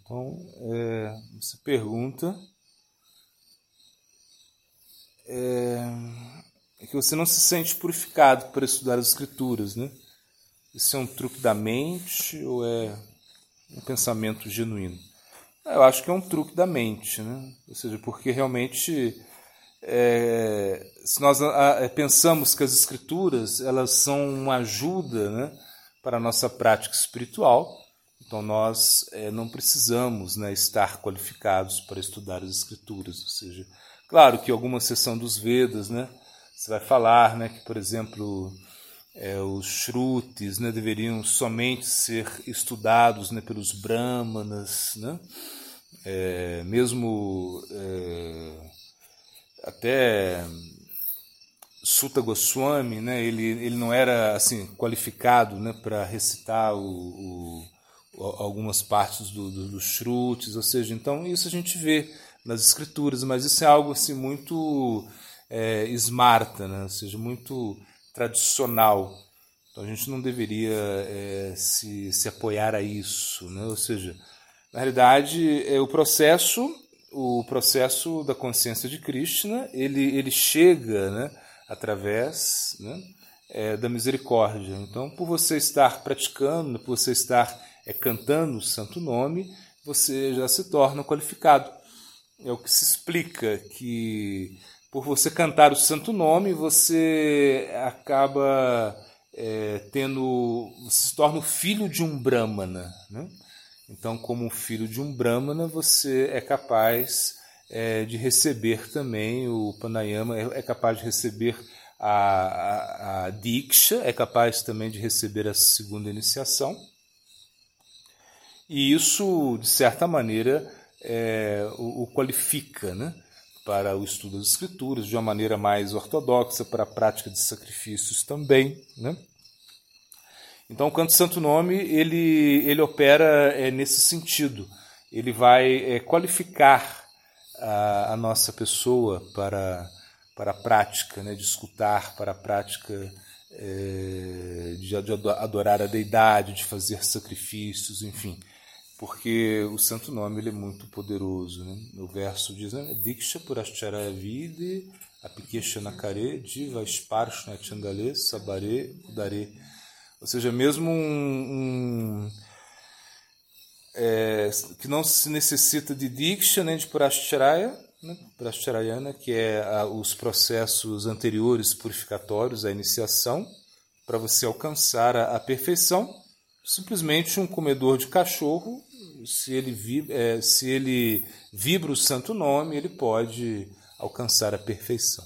Então, é, você pergunta é, é, que você não se sente purificado para estudar as escrituras, né? Isso é um truque da mente ou é um pensamento genuíno? Eu acho que é um truque da mente, né? Ou seja, porque realmente é, se nós a, pensamos que as escrituras elas são uma ajuda, né, para a nossa prática espiritual, então nós é, não precisamos né, estar qualificados para estudar as escrituras, ou seja, claro que alguma seção dos Vedas, né, você vai falar, né, que por exemplo é, os shrutis né, deveriam somente ser estudados né, pelos brahmanas, né, é, mesmo até Sutta Goswami, né, ele, ele não era assim qualificado né, para recitar o, o, algumas partes do, do, dos Shrutis, ou seja, então isso a gente vê nas escrituras, mas isso é algo assim muito é, smarta, né, ou seja, muito tradicional. Então a gente não deveria é, se, se apoiar a isso, né? ou seja, na realidade é, o processo o processo da consciência de Krishna ele, ele chega né, através né, é, da misericórdia. Então, por você estar praticando, por você estar é, cantando o santo nome, você já se torna qualificado. É o que se explica que por você cantar o santo nome, você acaba é, tendo. Você se torna o filho de um Brahmana. Né? Então, como filho de um Brahmana, você é capaz é, de receber também o Panayama, é, é capaz de receber a, a, a Diksha, é capaz também de receber a segunda iniciação. E isso, de certa maneira, é, o, o, qualifica né, para o estudo das escrituras de uma maneira mais ortodoxa, para a prática de sacrifícios também. Né? Então, o canto santo nome ele, ele opera é, nesse sentido. Ele vai é, qualificar a, a, nossa pessoa para, para a prática né, de escutar, para a prática é, de, de adorar a deidade, de fazer sacrifícios, enfim porque o santo nome ele é muito poderoso. Né? O verso diz: né, Diksha purashcharaya vide apikesha nakare diva sparshna chandale sabare udare ou seja, mesmo um, um é, que não se necessita de Diksha nem de Prashcharaya, né? Que é a, os processos anteriores purificatórios, a iniciação, para você alcançar a, a, perfeição. Simplesmente um comedor de cachorro, se ele, é, se ele vibra o santo nome, ele pode alcançar a perfeição.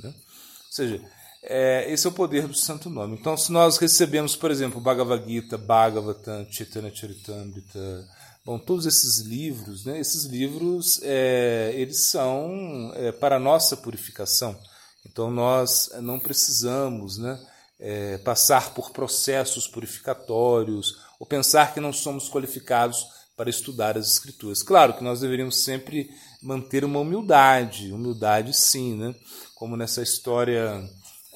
Né? Ou seja, é, esse é o poder do santo nome. Então, se nós recebemos, por exemplo, Bhagavad Gita, Bhagavatam, Chaitanya Charitamrita, bom, todos esses livros, né, esses livros, é, eles são é, para a nossa purificação. Então, nós não precisamos né, é, passar por processos purificatórios ou pensar que não somos qualificados para estudar as escrituras. Claro que nós deveríamos sempre manter uma humildade, humildade sim, né? Como nessa história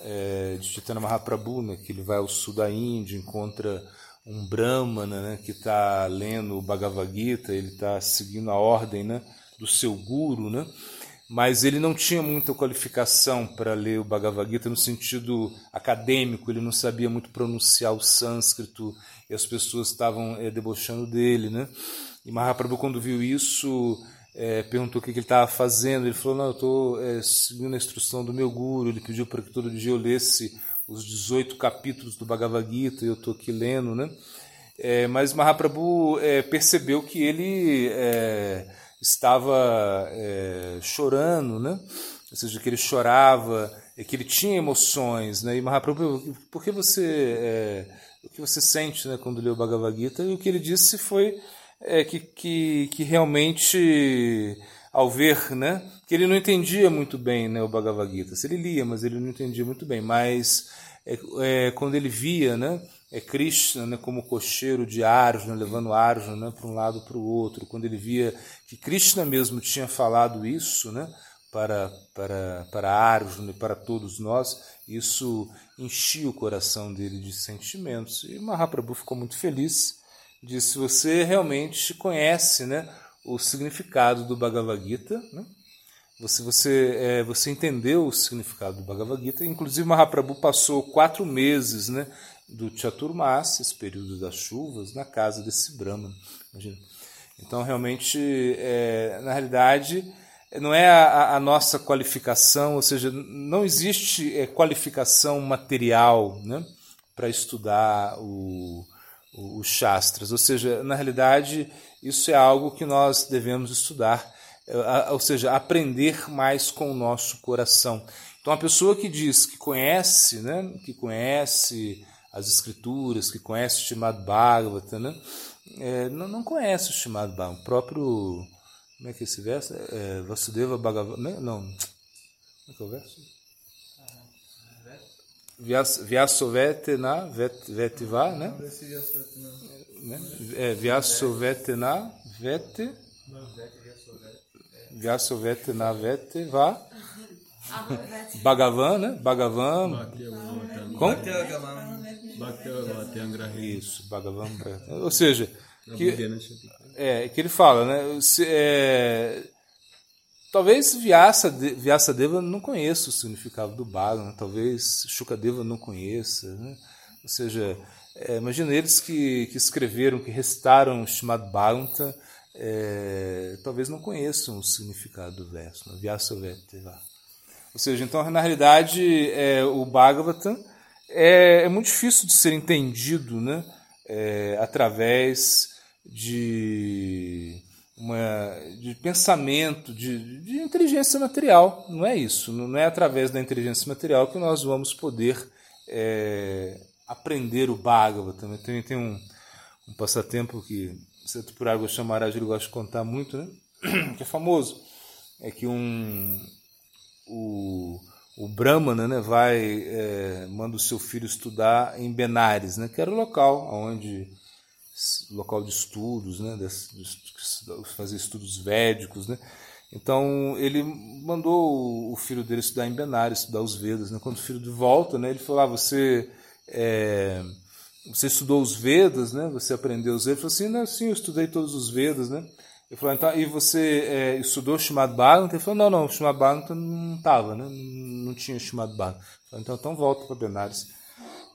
é, de Chaitanya Mahaprabhu, né, que ele vai ao sul da Índia, encontra um brahmana né, que está lendo o Bhagavad Gita, ele está seguindo a ordem né, do seu guru, né, mas ele não tinha muita qualificação para ler o Bhagavad Gita no sentido acadêmico, ele não sabia muito pronunciar o sânscrito e as pessoas estavam é, debochando dele. Né? E Mahaprabhu, quando viu isso, é, perguntou o que, que ele estava fazendo. Ele falou: Não, eu estou é, seguindo a instrução do meu guru. Ele pediu para que todo dia eu lesse os 18 capítulos do Bhagavad Gita e eu estou aqui lendo. Né? É, mas Mahaprabhu percebeu que ele estava chorando, né? ou seja, que ele chorava, que ele tinha emoções. Né? E Mahaprabhu, por que você. O que você sente né, quando lê o Bhagavad Gita? E o que ele disse foi é, que, que, que realmente, ao ver, né, que ele não entendia muito bem né, o Bhagavad Gita. Ele lia, mas ele não entendia muito bem. Mas é, é, quando ele via né, é Krishna né, como cocheiro de Arjuna, levando Arjuna né, para um lado para o outro, quando ele via que Krishna mesmo tinha falado isso né, para, para, para Arjuna e para todos nós, isso enchia o coração dele de sentimentos. E Mahaprabhu ficou muito feliz diz se você realmente conhece né, o significado do Bhagavad Gita, né? você, você, é, você entendeu o significado do Bhagavad Gita. Inclusive, Mahaprabhu passou quatro meses né, do Chaturmas, esse período das chuvas, na casa desse Brahman. Imagina. Então, realmente, é, na realidade, não é a, a, nossa qualificação, ou seja, não existe é, qualificação material né, para estudar o, o, os Shastras. Ou seja, na realidade, isso é algo que nós devemos estudar, é, ou seja, aprender mais com o nosso coração. Então, a pessoa que diz que conhece, né, que conhece as escrituras, que conhece o Shimad Bhagavata, né, é, não, não conhece o Shimad Bhagavata. O próprio como é que é esse verso? É, Vasudeva Bhagavan. Não, não. Como é que é o verso? Vyasovetena vetiva, né? né? É, Vyasovetena vete. Vyasovetena vetiva. Bhagavan, né? Bhagavan. Como? Isso, Bhagavan. Ou seja, que, é, que ele fala, né? Se, é, talvez Vyasa, Deva não conheça o significado do Bhagavad, né? talvez Shukadeva não conheça, né? Ou seja, é, imagina eles que, que escreveram, que recitaram o Shimad Bhagavatam, é, talvez não conheçam o significado do verso, né? Vyasavedeva. Ou seja, então, na realidade, é, o Bhagavatam é, é, muito difícil de ser entendido né? É, através de, uma, de pensamento, de, de inteligência material. Não é isso. Não é através da inteligência material que nós vamos poder é, aprender o Bhagavatam. Tem, tem um, um passatempo que Seto Purago Chamaraj ele gosta de contar muito, né? que é famoso. É que um, o, o Brahmana né, vai, é, manda o seu filho estudar em Benares, né, que era o local onde local de estudos, né, fazer estudos védicos, né. Então ele mandou o filho dele estudar em Benares, estudar os Vedas. Né? Quando o filho de volta, né, ele falou: ah, você é, você estudou os Vedas, né? Você aprendeu os Vedas? Ele falou assim: não, sim, eu estudei todos os Vedas, né? Ele falou: então, e você é, estudou Shimad Bhagavatam? Ele falou: não, não, Shimad Bhagavatam não estava, né? Não tinha Shimad Bhagavatam. Falei, então, então volta para Benares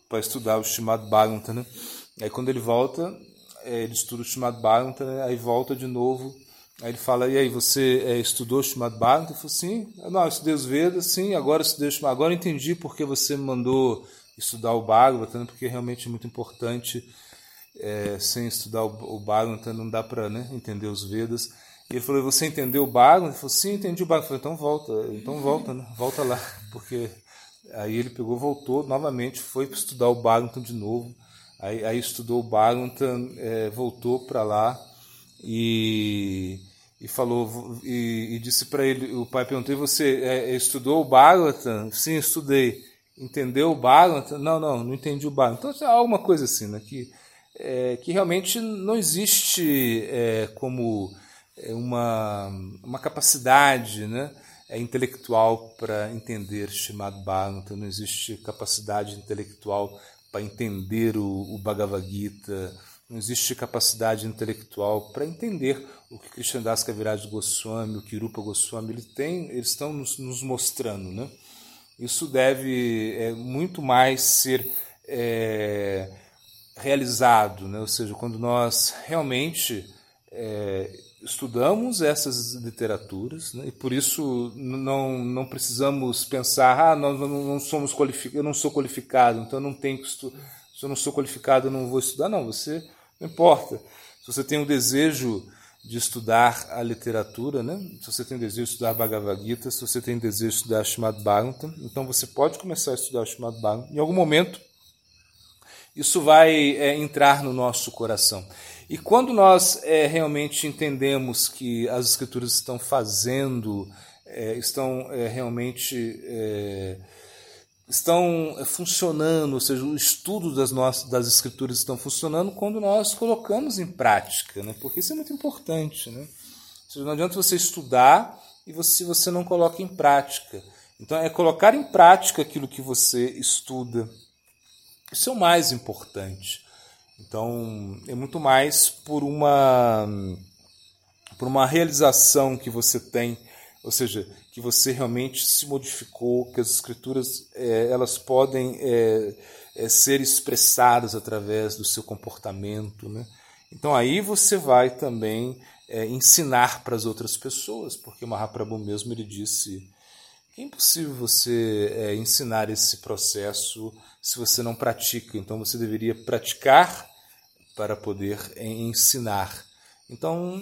para estudar o Shimad Bhagavatam, né? Aí quando ele volta, ele estuda o Shimad Bhagavatam, né? aí volta de novo. Aí ele fala, e aí, você é, estudou o Shimad Bhagavatam? Ele falou, sim. Não, eu estudei os Vedas, sim, agora eu estudei o Agora eu entendi porque você me mandou estudar o Bhagavatam, né? porque realmente é muito importante. É, sem estudar o, o Bhagavatam não dá para né, entender os Vedas. E ele falou, você entendeu o Bhagavatam? Ele falou, sim, entendi o Bhagavatam. Eu então volta, então volta, né? volta lá. Porque aí ele pegou, voltou novamente, foi estudar o Bhagavatam de novo. Aí, aí estudou Bhagavatam, é, voltou para lá e, e falou e, e disse para ele, o pai perguntou: "Você é, estudou o Bhagavatam?" "Sim, estudei." "Entendeu o Bhagavatam?" "Não, não, não entendi o Bhagavatam." Então, é alguma coisa assim, né, que é, que realmente não existe é, como é, uma, uma capacidade, né? é intelectual para entender Shimad Bhagavatam, não existe capacidade intelectual para entender o, o Bhagavad Gita, não existe capacidade intelectual para entender o que Krishnadas Kaviraj Goswami, o Kirupa Goswami, ele tem, eles estão nos, nos mostrando. Né? Isso deve é, muito mais ser é, realizado, né? ou seja, quando nós realmente é, estudamos essas literaturas né? e por isso não, não precisamos pensar ah nós não, somos qualificados eu não sou qualificado então não tenho que estudar se eu não sou qualificado eu não vou estudar. Não você não importa. Se você tem o desejo de estudar a literatura né se você tem o desejo de estudar Bhagavad Gita se você tem o desejo de estudar Srimad Bhagavatam então você pode começar a estudar Srimad Bhagavatam. Em algum momento isso vai é, entrar no nosso coração e quando nós é, realmente entendemos que as escrituras estão fazendo, é, estão é, realmente estão funcionando, ou seja, o estudo das nossas das escrituras estão funcionando quando nós colocamos em prática, né? Porque isso é muito importante, né? Seja, não adianta você estudar e você, você não coloca em prática. Então é colocar em prática aquilo que você estuda. Isso é o mais importante. Então, é muito mais por uma por uma realização que você tem, ou seja, que você realmente se modificou, que as escrituras é, elas podem é, é, ser expressadas através do seu comportamento, né? Então aí você vai também é, ensinar para as outras pessoas, porque Mahaprabhu mesmo ele disse é impossível você é, ensinar esse processo se você não pratica. Então você deveria praticar para poder é, ensinar. Então,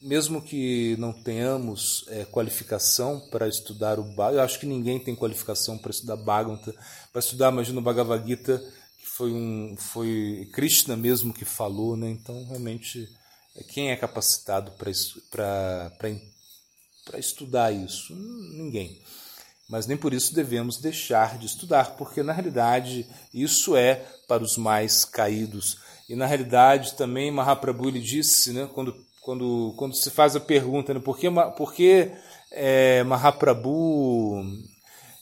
mesmo que não tenhamos é, qualificação para estudar o Bhagavad, eu acho que ninguém tem qualificação para estudar Bhagavata, para estudar, imagina o Bhagavad Gita, que foi um foi Krishna mesmo que falou, né? Então, realmente quem é capacitado para estudar isso? Ninguém. Mas nem por isso devemos deixar de estudar, porque na realidade isso é para os mais caídos. E na realidade também Mahaprabhu ele disse, né, quando, quando, quando se faz a pergunta, né, por que, por que é, Mahaprabhu.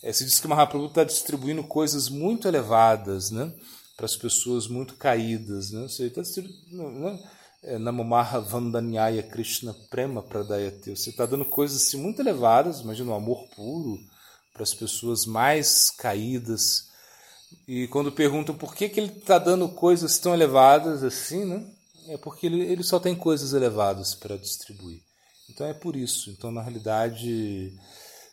É, se diz que Mahaprabhu está distribuindo coisas muito elevadas né, para as pessoas muito caídas. Né, seja, está distribuindo. Né, é, Namomaha Vandanyaya Krishna Prema Pradayate. Você está dando coisas assim, muito elevadas, imagina um amor puro para as pessoas mais caídas. E quando perguntam por que, que ele está dando coisas tão elevadas assim, né? é porque ele, ele só tem coisas elevadas para distribuir. Então é por isso. Então, na realidade,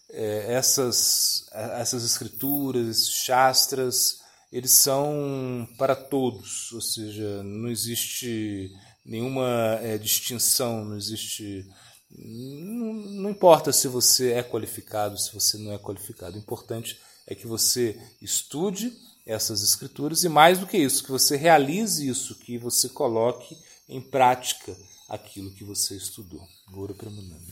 é, essas, essas escrituras, esses shastras, eles são para todos, ou seja, não existe nenhuma é, distinção, não existe. Não, não importa se você é qualificado, se você não é qualificado. O importante é que você estude essas escrituras e, mais do que isso, que você realize isso, que você coloque em prática aquilo que você estudou. Gora Pramananda.